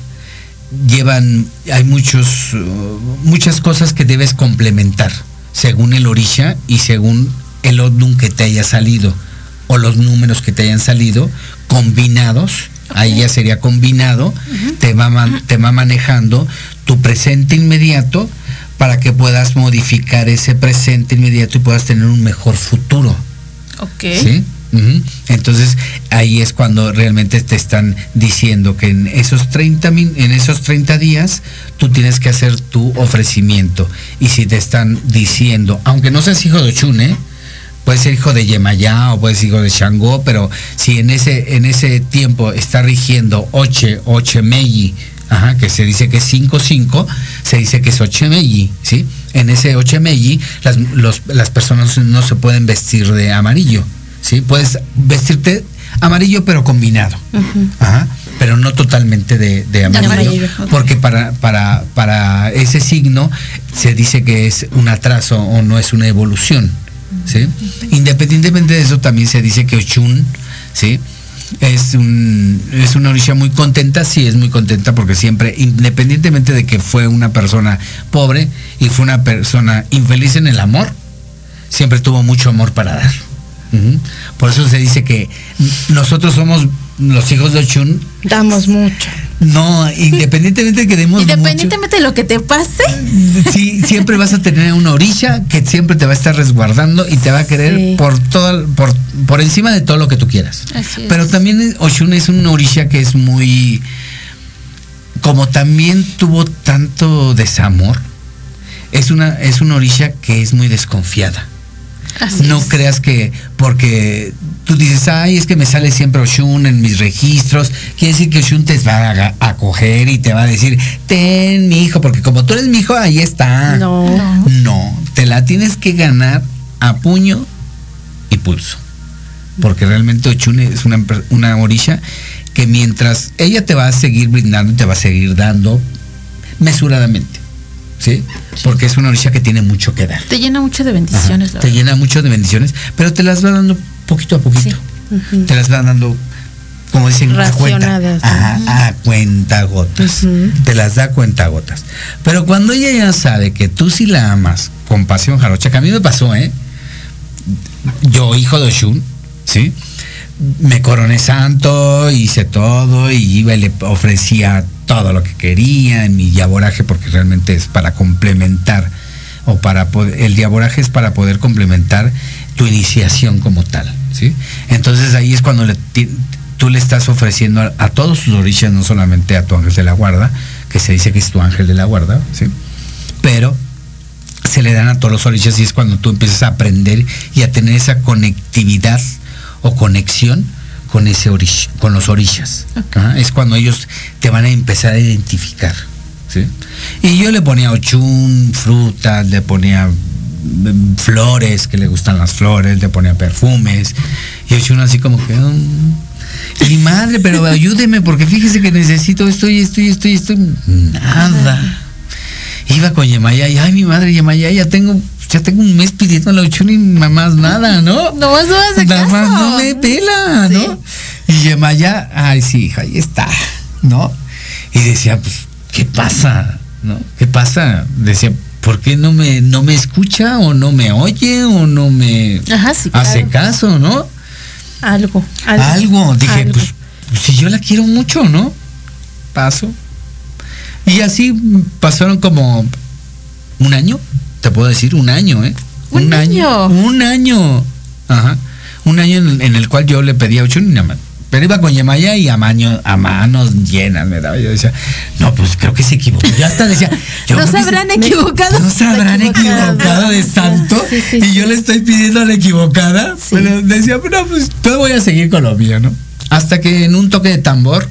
llevan hay muchos muchas cosas que debes complementar según el orisha y según el odnum que te haya salido o los números que te hayan salido combinados ahí ya sería combinado te va te va manejando tu presente inmediato para que puedas modificar ese presente inmediato y puedas tener un mejor futuro Ok. ¿Sí? Entonces ahí es cuando realmente te están diciendo que en esos 30 min- en esos 30 días tú tienes que hacer tu ofrecimiento y si te están diciendo, aunque no seas hijo de Ochun, ¿eh? Puedes ser hijo de Yemayá o puedes ser hijo de Shango, pero si en ese en ese tiempo está rigiendo Oche Ochemeyi, ajá, que se dice que es 5-5, se dice que es Ochemeyi, ¿sí? En ese Ochemeyi las, los- las personas no se pueden vestir de amarillo, ¿sí? Puedes vestirte amarillo pero combinado, ajá, pero no totalmente de, de amarillo, porque para, para, para ese signo se dice que es un atraso o no es una evolución, ¿sí? Independientemente de eso también se dice que Ochun, ¿sí? Es, un, es una orisha muy contenta, sí es muy contenta porque siempre, independientemente de que fue una persona pobre y fue una persona infeliz en el amor, siempre tuvo mucho amor para dar. Por eso se dice que nosotros somos los hijos de Ochun, Damos mucho. no, independientemente de que demos mucho, Independientemente de lo que te pase, sí, siempre vas a tener una orilla que siempre te va a estar resguardando y te va a querer Sí. por todo, por, por encima de todo lo que tú quieras. Así es. Pero también Oshun es una orilla que es muy, como también tuvo tanto desamor, es una, es una orilla que es muy desconfiada. así No es. creas que porque tú dices, ay, es que me sale siempre Oshun en mis registros, quiere decir que Oshun te va a a acoger y te va a decir, ten mi hijo, porque como tú eres mi hijo, ahí está. No. No. No, te la tienes que ganar a puño y pulso. Porque realmente Ochun es una, una orilla que mientras ella te va a seguir brindando y te va a seguir dando mesuradamente. ¿Sí? Porque es una orilla que tiene mucho que dar. Te llena mucho de bendiciones. Ajá, te llena mucho de bendiciones, pero te las va dando poquito a poquito. Te las va dando como dicen, a cuenta, Racionadas, ¿no? ajá, a cuenta gotas. Te las da cuenta gotas. Pero cuando ella ya sabe que tú sí la amas con pasión jarocha, que a mí me pasó, ¿eh? Yo, hijo de Oshun, ¿sí? Me coroné santo, hice todo y iba y le ofrecía todo lo que quería en mi yaboraje porque realmente es para complementar o para poder, el diaboraje es para poder complementar tu iniciación como tal, ¿sí? Entonces ahí es cuando le tú le estás ofreciendo a, a todos sus orillas, no solamente a tu ángel de la guarda, que se dice que es tu ángel de la guarda, ¿sí? Pero se le dan a todos los orillas y es cuando tú empiezas a aprender y a tener esa conectividad o conexión con ese orish- con los orillas. Ajá, Es cuando ellos te van a empezar a identificar. ¿sí? Y yo le ponía ochun, frutas, le ponía flores, que le gustan las flores, le ponía perfumes. Y ochun así como que... mm, y madre, pero ayúdeme porque fíjese que necesito esto y esto y esto y esto. Nada. Iba con Yemaya y ay mi madre Yemaya ya tengo ya tengo un mes pidiendo la ochun y mamás nada, ¿no? No más no hace Nada más caso. no me pela, ¿no? Y Yemaya, ay sí, hija, ahí está, ¿no? Y decía, pues, ¿qué pasa? ¿No? ¿Qué pasa? Decía, ¿por qué no me, no me escucha o no me oye o no me Ajá, sí, hace claro. caso, ¿no? Algo, Algo. algo. Dije, algo. pues, pues, si yo la quiero mucho, ¿no? Paso. Y así pasaron como un año, te puedo decir, un año, ¿eh? ¿Un año? Un año. Ajá. Un año en, en el cual yo le pedía ocho y nada más. Pero iba con Yemaya y a, maño- a manos llenas me daba. Yo decía, no, pues creo que se equivocó. Yo hasta decía, yo No se habrán se- equivocado. no se habrán equivocado. equivocado de santo Sí, sí, y yo le estoy pidiendo a la equivocada. Pero decía, pero pues todo voy a seguir con lo mío, ¿no? Hasta que en un toque de tambor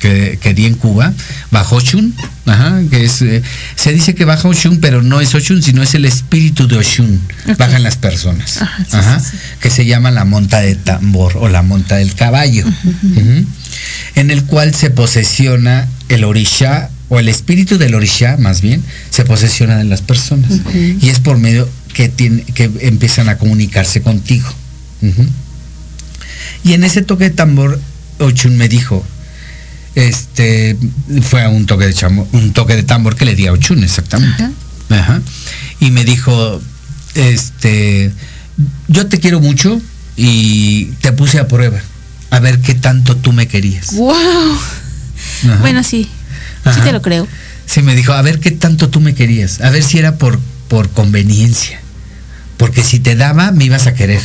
que, que di en Cuba, bajó Oshun, ajá, que es, eh, se dice que baja Oshun, pero no es Oshun, sino es el espíritu de Oshun, bajan las personas, Ajá, sí, ajá, sí, sí. que se llama la monta de tambor o la monta del caballo, en el cual se posesiona el orisha o el espíritu del orisha, más bien, se posesiona de las personas. Y es por medio que tiene, que empiezan a comunicarse contigo. Y en ese toque de tambor, Ochun me dijo, este, fue a un toque de chamo- un toque de tambor que le di a Ochun, exactamente. Ajá. Y me dijo, este, yo te quiero mucho y te puse a prueba, a ver qué tanto tú me querías. Wow. Ajá. Bueno, sí. Sí te lo creo. Sí, me dijo, a ver qué tanto tú me querías, a ver si era por, por conveniencia, porque si te daba, me ibas a querer.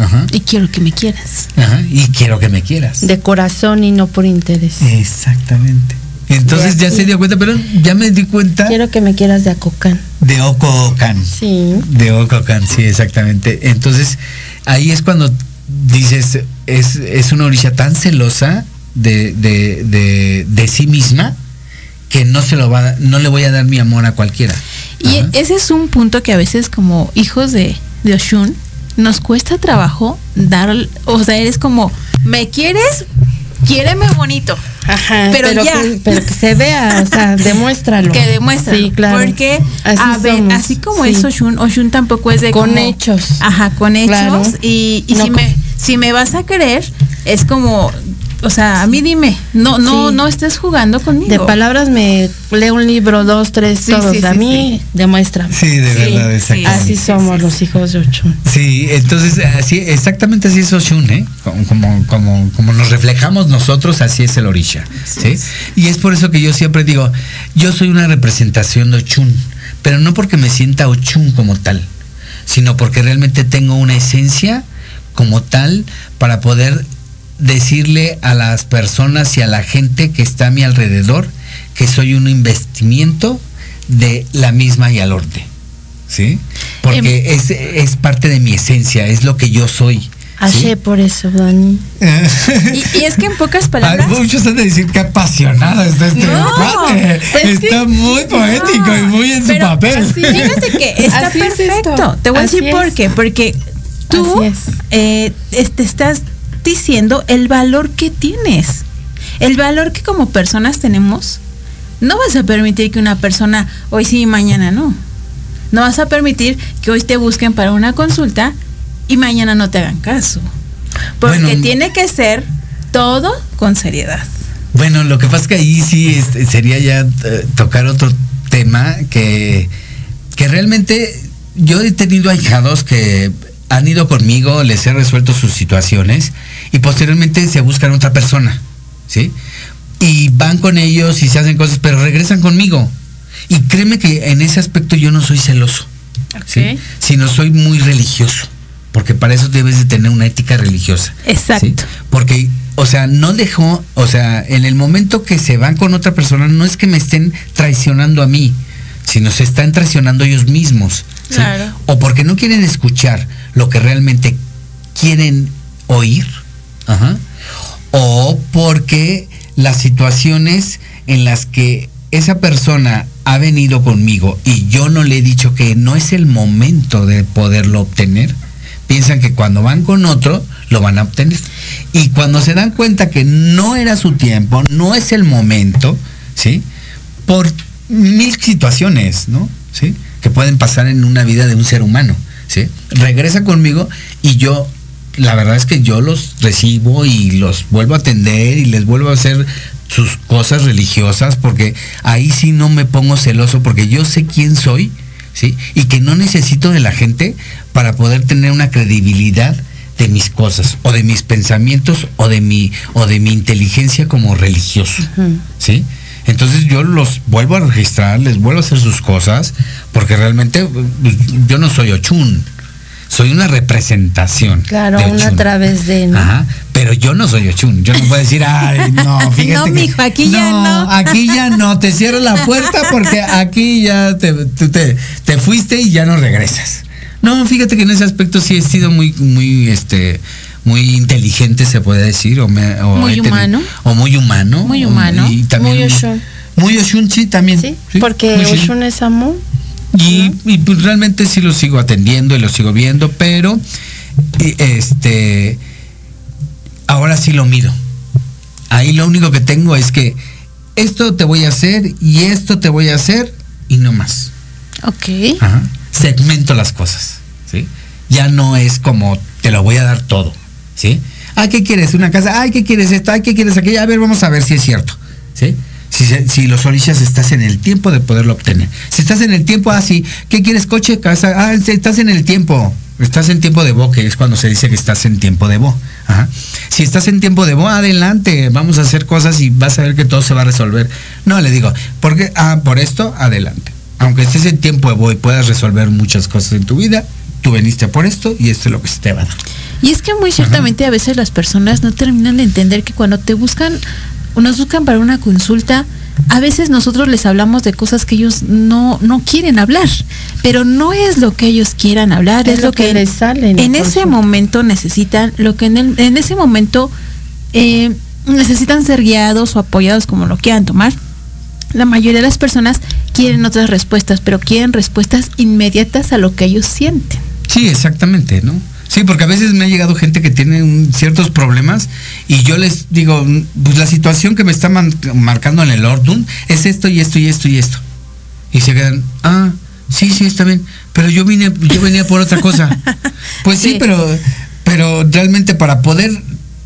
Ajá. Y quiero que me quieras. Ajá. Y quiero que me quieras. De corazón y no por interés. Exactamente. Entonces ya se dio cuenta, pero ya me di cuenta Quiero que me quieras de Acocán. de Ococan. Sí. De Ococan, sí, exactamente. Entonces, ahí es cuando dices, es, es una orilla tan celosa de, de, de, de sí misma que no se lo va a- no le voy a dar mi amor a cualquiera. Y Ajá. ese es un punto que a veces como hijos de, de Oshun nos cuesta trabajo dar, o sea, eres como, ¿me quieres? Quiéreme bonito. Ajá. Pero ya. Que, pero que se vea, o sea, demuéstralo. Que demuestra. Sí, claro. Porque, Así a ver, somos, así como sí. es Oshun, Oshun tampoco es de Con como- hechos. Ajá, con hechos. Claro. Y, y No si, con- me, si me vas a querer, es como, o sea, a mí dime, no, no, Sí. no estés jugando conmigo. De palabras me leo un libro, dos, tres, Sí, todos. sí, a sí, mí, demuéstrame. Sí, de verdad, exactamente. Así sí, somos sí, los hijos de Ochun. Sí, entonces así, exactamente así es Oshun, ¿eh? Como, como, como, nos reflejamos nosotros, así es el Orisha, ¿sí? Y es por eso que yo siempre digo, yo soy una representación de Ochun, pero no porque me sienta Ochun como tal, sino porque realmente tengo una esencia como tal para poder decirle a las personas y a la gente que está a mi alrededor que soy un investimiento de la misma Yalorte. ¿Sí? Porque es, es parte de mi esencia, es lo que yo soy. ¿sí? Haché por eso, Dani. Y, y es que en pocas palabras. Ay, muchos han de decir que apasionado está este No, cuate. es que- Está muy poético y muy en su Pero papel. así, Fíjate que está Así perfecto. Te voy a decir por qué. Porque tú eh, te estás diciendo el valor que tienes. El valor que como personas tenemos. No vas a permitir que una persona hoy sí y mañana no. No vas a permitir que hoy te busquen para una consulta y mañana no te hagan caso. Porque Bueno, tiene que ser todo con seriedad. Bueno, lo que pasa es que ahí sí sería ya eh, tocar otro tema que, que realmente yo he tenido ahijados que han ido conmigo, les he resuelto sus situaciones y posteriormente se buscan otra persona, ¿sí? Y van con ellos y se hacen cosas, pero regresan conmigo. Y créeme que en ese aspecto yo no soy celoso, ¿sí? Sino soy muy religioso, porque para eso debes de tener una ética religiosa. Exacto. ¿sí? Porque, o sea, no dejó, o sea, en el momento que se van con otra persona, no es que me estén traicionando a mí, sino se están traicionando ellos mismos. ¿sí? Claro. O porque no quieren escuchar lo que realmente quieren oír, ajá, o porque las situaciones en las que esa persona ha venido conmigo y yo no le he dicho que no es el momento de poderlo obtener, piensan que cuando van con otro lo van a obtener. Y cuando se dan cuenta que no era su tiempo, no es el momento, ¿sí? Por mil situaciones, ¿no? ¿Sí? Que pueden pasar en una vida de un ser humano, ¿sí? Regresa conmigo y yo, la verdad es que yo los recibo y los vuelvo a atender y les vuelvo a hacer sus cosas religiosas porque ahí sí no me pongo celoso porque yo sé quién soy, ¿sí? Y que no necesito de la gente para poder tener una credibilidad de mis cosas o de mis pensamientos o de mi o de mi inteligencia como religioso, ¿sí? Entonces yo los vuelvo a registrar, les vuelvo a hacer sus cosas porque realmente pues, yo no soy Ochun. Soy una representación. Claro, de una a través de, ¿no? Ajá, pero yo no soy Ochun. Yo no puedo decir, ay, no, fíjate. No, que- mijo, aquí ya no. Aquí ya no, te cierro la puerta porque aquí ya te, tú te, te fuiste y ya no regresas. No, fíjate que en ese aspecto sí he sido muy, muy, este, muy inteligente, se puede decir, o, me- o Muy humano. o muy humano. Muy o- humano. y también Muy Oshun. Muy Oshun, sí, también. Sí, sí, porque. Oshun es amor. Y, y, pues realmente sí lo sigo atendiendo y lo sigo viendo, pero y, este ahora sí lo mido. Ahí lo único que tengo es que esto te voy a hacer y esto te voy a hacer y no más. Ok. Ajá. Segmento las cosas, ¿sí? Ya no es como te lo voy a dar todo, ¿sí? Ay, ¿qué quieres? Una casa. Ay, ¿qué quieres esto? Ay, ¿qué quieres aquello? A ver, vamos a ver si es cierto, ¿sí? Si, si los orillas estás en el tiempo de poderlo obtener. Si estás en el tiempo, así, ¿qué quieres? Coche, casa. Ah, sí, estás en el tiempo. Estás en tiempo de bo, que es cuando se dice que estás en tiempo de bo. Ajá. Si estás en tiempo de bo, adelante, vamos a hacer cosas y vas a ver que todo se va a resolver. No, le digo, porque, ah, por esto, adelante. Aunque estés en tiempo de bo y puedas resolver muchas cosas en tu vida, tú veniste por esto y esto es lo que se te va a dar. Y es que muy ciertamente a veces las personas no terminan de entender que cuando te buscan nos buscan para una consulta, a veces nosotros les hablamos de cosas que ellos no, no quieren hablar, pero no es lo que ellos quieran hablar, es, lo que, les sale. en ese momento necesitan, lo que en, el- en ese momento eh, necesitan ser guiados o apoyados como lo quieran tomar. La mayoría de las personas quieren otras respuestas, pero quieren respuestas inmediatas a lo que ellos sienten. Sí, exactamente, ¿no? Sí, porque a veces me ha llegado gente que tiene un- ciertos problemas y yo les digo, pues la situación que me está man- marcando en el Ortun es esto y esto y esto y esto. Y se quedan, ah, sí, sí, está bien, pero yo vine, yo venía por otra cosa. Pues sí, Sí. pero, pero realmente para poder,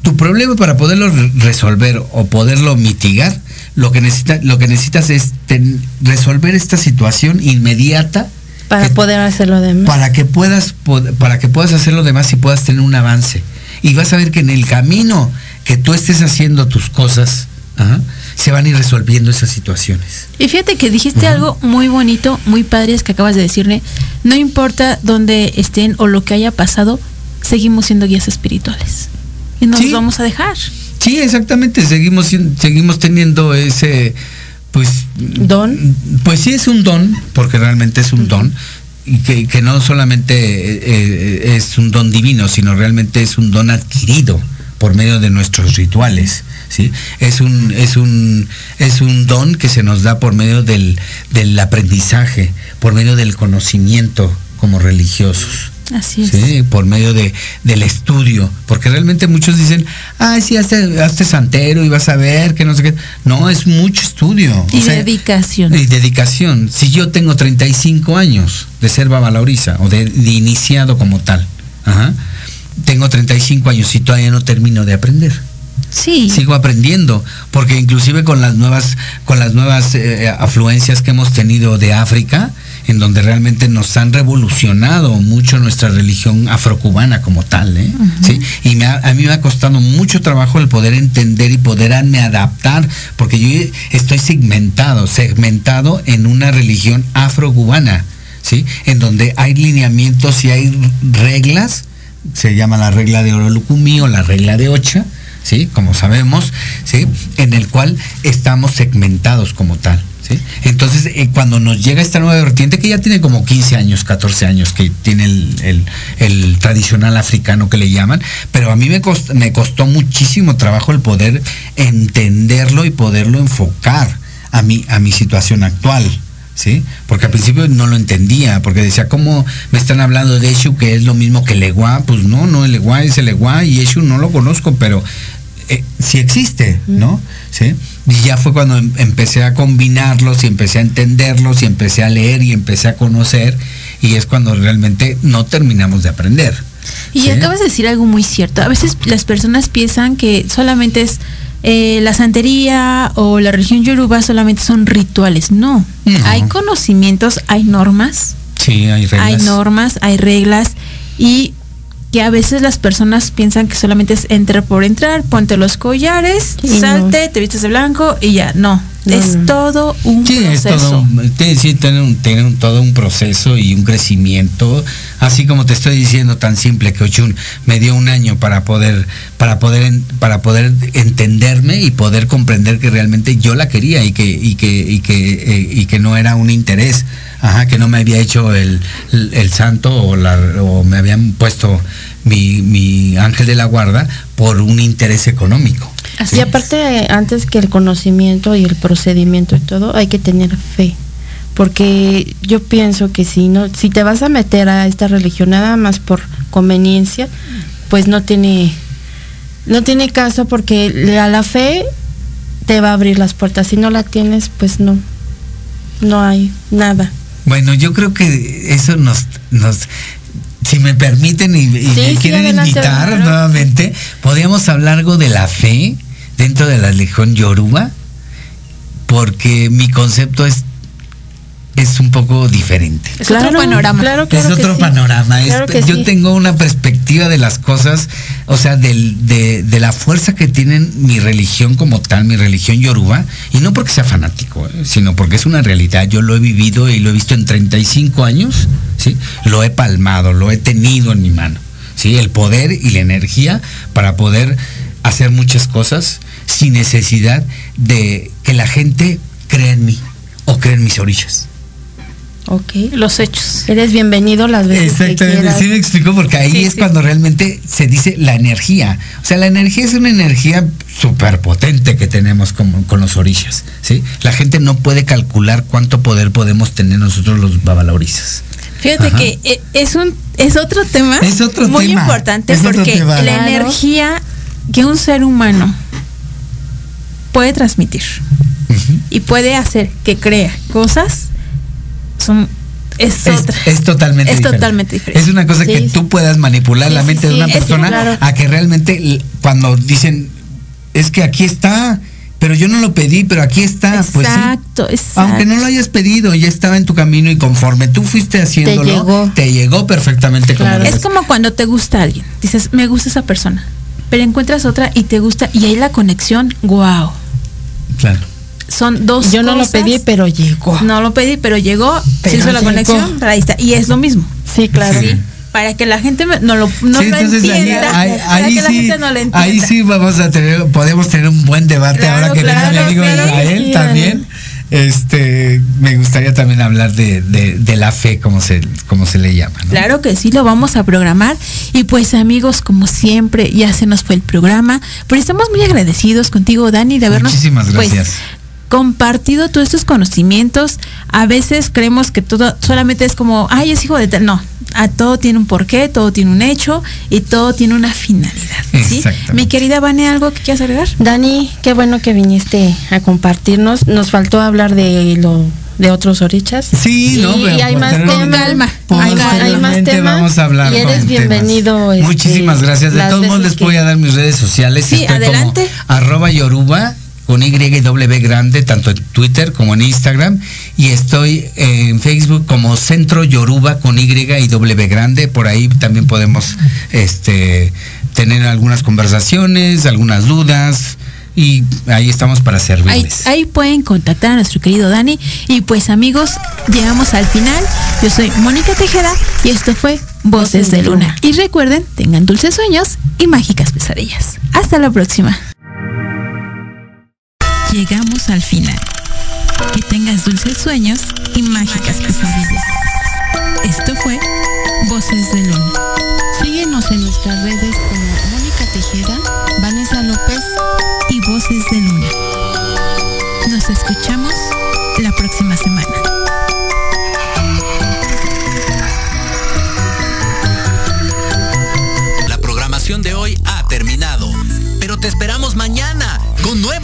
tu problema para poderlo re- resolver o poderlo mitigar, lo que necesita, lo que necesitas es ten- resolver esta situación inmediata Para que- poder hacer lo demás. para que puedas para que puedas hacer lo demás y puedas tener un avance y vas a ver que en el camino que tú estés haciendo tus cosas ajá, se van a ir resolviendo esas situaciones Y fíjate que dijiste algo muy bonito, muy padre, es que acabas de decirle, no importa dónde estén o lo que haya pasado, seguimos siendo guías espirituales. Y no Sí. nos vamos a dejar. sí exactamente seguimos seguimos teniendo ese pues Don. pues sí es un don porque realmente es un don y que, que no solamente eh, eh, es un don divino sino realmente es un don adquirido por medio de nuestros rituales sí es un es un es un don que se nos da por medio del, del aprendizaje por medio del conocimiento como religiosos Así es. Sí, por medio de, del estudio, porque realmente muchos dicen, ah, sí, hazte, hazte santero y vas a ver que no sé qué. No, es mucho estudio. Y o sea, dedicación. y dedicación. Si yo tengo 35 años de ser babalauriza o de, de iniciado como tal, ajá, tengo 35 años y todavía no termino de aprender. Sí. Sigo aprendiendo, porque inclusive con las nuevas, con las nuevas eh, afluencias que hemos tenido de África, en donde realmente nos han revolucionado mucho nuestra religión afrocubana como tal, ¿eh? ¿Sí? Y me ha- a mí me ha costado mucho trabajo el poder entender y poderme adaptar, porque yo estoy segmentado, segmentado en una religión afrocubana, ¿sí? En donde hay lineamientos y hay reglas, se llama la regla de Orolukumi o la regla de Ocha, ¿sí? Como sabemos, ¿sí? En el cual estamos segmentados como tal. ¿Sí? Entonces, eh, cuando nos llega esta nueva vertiente, que ya tiene como 15 años, 14 años, que tiene el, el- el tradicional africano que le llaman, pero a mí me costó, me costó muchísimo trabajo el poder entenderlo y poderlo enfocar a mi, a mi situación actual. ¿Sí? Porque al principio no lo entendía, porque decía, ¿cómo me están hablando de Eshu que es lo mismo que el Eguá? Pues no, no, el Eguá es el Eguá y Eshu no lo conozco, pero eh, sí existe, ¿no? ¿Sí? Y ya fue cuando em- empecé a combinarlos y empecé a entenderlos y empecé a leer y empecé a conocer y es cuando realmente no terminamos de aprender. Y ¿sí? acabas de decir algo muy cierto. A veces las personas piensan que solamente es eh, la santería o la religión yoruba solamente son rituales. No. No. Hay conocimientos, hay normas, Sí, hay reglas. hay normas, hay reglas y que a veces las personas piensan que solamente es entrar por entrar, ponte los collares, no. salte, te vistes de blanco y ya. No, No, es no. todo un Sí, es proceso. todo, un- sí, sí, tiene, un, tiene un- todo un proceso y un crecimiento, así como te estoy diciendo tan simple que Ochun me dio un año para poder, para poder, para poder entenderme y poder comprender que realmente yo la quería y que, y que, y que, eh, y que no era un interés, ajá, que no me había hecho el, el, el santo o, la, o me habían puesto mi, mi ángel de la guarda por un interés económico. Así Y aparte, antes que el conocimiento y el procedimiento y todo, hay que tener fe. Porque yo pienso que si no, si te vas a meter a esta religión nada más por conveniencia, pues no tiene, no tiene caso porque la, la fe te va a abrir las puertas. Si no la tienes, pues no, no hay nada. Bueno, yo creo que eso nos, nos si me permiten y, y Sí, me sí, quieren adelante, invitar claro. nuevamente, podríamos hablar algo de la fe dentro de la legión yoruba, porque mi concepto es es un poco diferente. Es otro panorama. Claro, es claro que otro sí. panorama. es- Claro que yo sí. tengo una perspectiva de las cosas, o sea, del- de, de la fuerza que tienen mi religión como tal, mi religión yoruba, y no porque sea fanático, ¿eh? sino porque es una realidad. Yo lo he vivido y lo he visto en 35 años, ¿sí? Lo he palmado, lo he tenido en mi mano, ¿sí? El poder y la energía para poder hacer muchas cosas sin necesidad de que la gente crea en mí o crea en mis orillas. Ok. Los hechos. Eres bienvenido las veces que Exactamente, quieras. sí me explico porque ahí Sí, es sí. cuando realmente se dice la energía. O sea, la energía es una energía súper potente que tenemos con, con los orillas, ¿sí? La gente no puede calcular cuánto poder podemos tener nosotros los babalaurisas. Fíjate Ajá. que eh, es un es otro tema Es otro muy tema, importante es porque tema. la Claro. energía que un ser humano puede transmitir y puede hacer que crea cosas son es, Es, otra. es totalmente Es diferente. totalmente diferente. Es una cosa Sí, que sí. tú puedas manipular Sí, la sí, mente de una persona claro. a que realmente cuando dicen es que aquí está, pero yo no lo pedí, pero aquí está, pues sí. exacto, exacto. Aunque no lo hayas pedido, ya estaba en tu camino y conforme tú fuiste haciéndolo, llegó. te llegó perfectamente Claro. Es como cuando te gusta alguien. Dices, me gusta esa persona. Pero encuentras otra y te gusta y ahí la conexión, wow. Claro. Son dos Yo no lo pedí, pero llegó. No lo pedí, pero llegó, se Pero hizo la conexión, pero ahí está. Y es lo mismo. Sí, claro. Sí. Para que la gente no lo, no Sí, lo entonces ahí, entienda. ahí- para ahí que la sí, gente no lo entienda. ahí sí vamos a tener, podemos tener un buen debate Claro, ahora que venga mi claro, amigo claro, Israel sí, también. Este, me gustaría también hablar de, de, de la fe, como se, como se le llama. ¿no? Claro que sí, lo vamos a programar. Y pues amigos, como siempre, ya se nos fue el programa. Pero estamos muy agradecidos contigo, Dani, de habernos Muchísimas pues, gracias. Compartido todos estos conocimientos. A veces creemos que todo solamente es como, ay, es hijo de tal. No, a todo tiene un porqué, todo tiene un hecho y todo tiene una finalidad. ¿sí? Mi querida Vane, ¿algo que quieras agregar? Dani, qué bueno que viniste a compartirnos. Nos faltó hablar de lo de otros orichas. Sí, no, y, hay más temas. Hay, más temas. Vamos a hablar y eres bienvenido. Este, Muchísimas gracias. De todos modos les voy a dar mis redes sociales. Sí, adelante. arroba yoruba con Y y W grande, tanto en Twitter como en Instagram. Y estoy en Facebook como Centro Yoruba con Y y W grande. Por ahí también podemos este, tener algunas conversaciones, algunas dudas. Y ahí estamos para servirles. Ahí, ahí, pueden contactar a nuestro querido Dani. Y pues amigos, llegamos al final. Yo soy Mónica Tejeda y esto fue Voces de Luna. Y recuerden, tengan dulces sueños y mágicas pesadillas. Hasta la próxima llegamos al final. Que tengas dulces sueños y mágicas pesadillas. Esto fue Voces de Luna. Síguenos en nuestras redes como Mónica Tejeda, Vanessa López y Voces de Luna. Nos escuchamos la próxima semana.